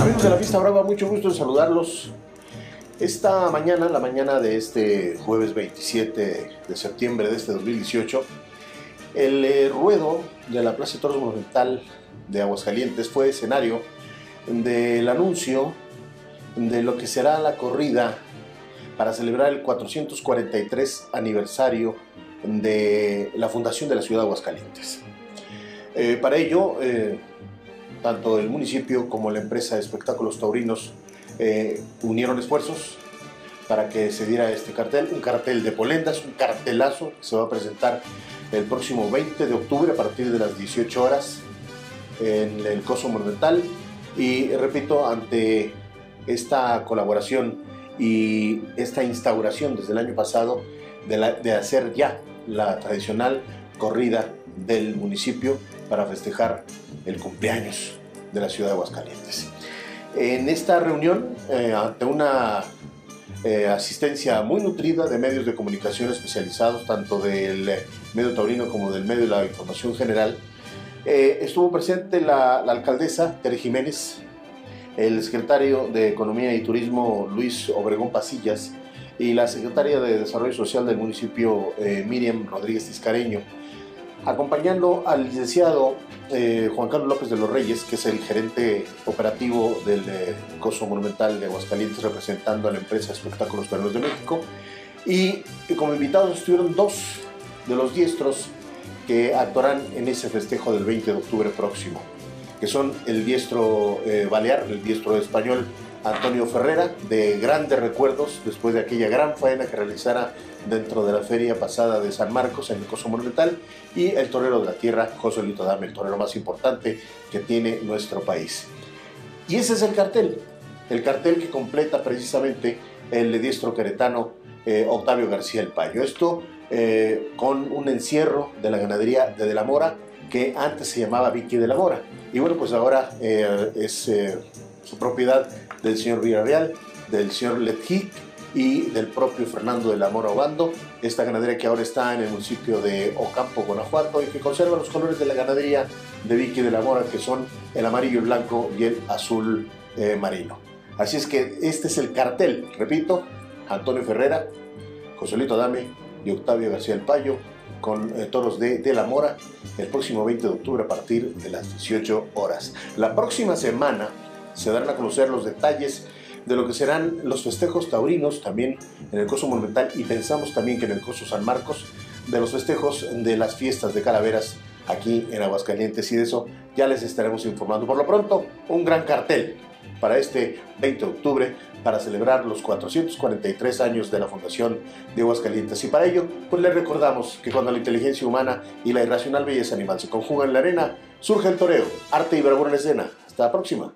Amigos de la Pista Brava, mucho gusto en saludarlos. Esta mañana, la mañana de este jueves 27 de septiembre de este 2018, el eh, ruedo de la Plaza de Toros Monumental de Aguascalientes fue escenario del anuncio de lo que será la corrida para celebrar el 443 aniversario de la fundación de la ciudad de Aguascalientes. Eh, para ello, eh, tanto el municipio como la empresa de espectáculos taurinos eh, unieron esfuerzos para que se diera este cartel, un cartel de polendas, un cartelazo que se va a presentar el próximo 20 de octubre a partir de las 18 horas en el Coso Monumental. Y repito, ante esta colaboración y esta instauración desde el año pasado de, de hacer ya la tradicional corrida del municipio para festejar el cumpleaños de la ciudad de Aguascalientes. En esta reunión, eh, ante una eh, asistencia muy nutrida de medios de comunicación especializados, tanto del medio taurino como del medio de la información general, eh, estuvo presente la, alcaldesa Tere Jiménez, el secretario de Economía y Turismo Luis Obregón Pasillas y la secretaria de Desarrollo Social del municipio Miriam Rodríguez Tiscareño acompañando al licenciado eh, Juan Carlos López de los Reyes, que es el gerente operativo del eh, Coso Monumental de Aguascalientes, representando a la empresa Espectáculos Peruanos de México. Y, como invitados estuvieron dos de los diestros que actuarán en ese festejo del 20 de octubre próximo, que son el diestro eh, balear, el diestro español Antonio Ferrera, de grandes recuerdos después de aquella gran faena que realizara dentro de la feria pasada de San Marcos en el Coso Monumental, y el torero de la tierra, José Lito Dame, el torero más importante que tiene nuestro país. Y ese es el cartel, el cartel que completa precisamente el diestro queretano eh, Octavio García El Payo. Esto eh, con un encierro de la ganadería de De la Mora, que antes se llamaba Vicky de la Mora. Y bueno, pues ahora eh, es su propiedad del señor Villarreal, del señor Letjic y del propio Fernando de la Mora Obando, esta ganadería que ahora está en el municipio de Ocampo, Guanajuato, y que conserva los colores de la ganadería de Vicky de la Mora, que son el amarillo y blanco y el azul eh, marino. Así es que este es el cartel, repito, Antonio Ferrera, Joselito Dame y Octavio García El Payo, con eh, toros de, de la Mora, el próximo 20 de octubre a partir de las 18 horas. La próxima semana se darán a conocer los detalles de lo que serán los festejos taurinos también en el Coso Monumental y pensamos también que en el Coso San Marcos de los festejos de las fiestas de calaveras aquí en Aguascalientes y de eso ya les estaremos informando. Por lo pronto, un gran cartel para este 20 de octubre para celebrar los 443 años de la fundación de Aguascalientes. Y para ello, pues les recordamos que cuando la inteligencia humana y la irracional belleza animal se conjugan en la arena, surge el toreo, arte y bravura en escena. Hasta la próxima.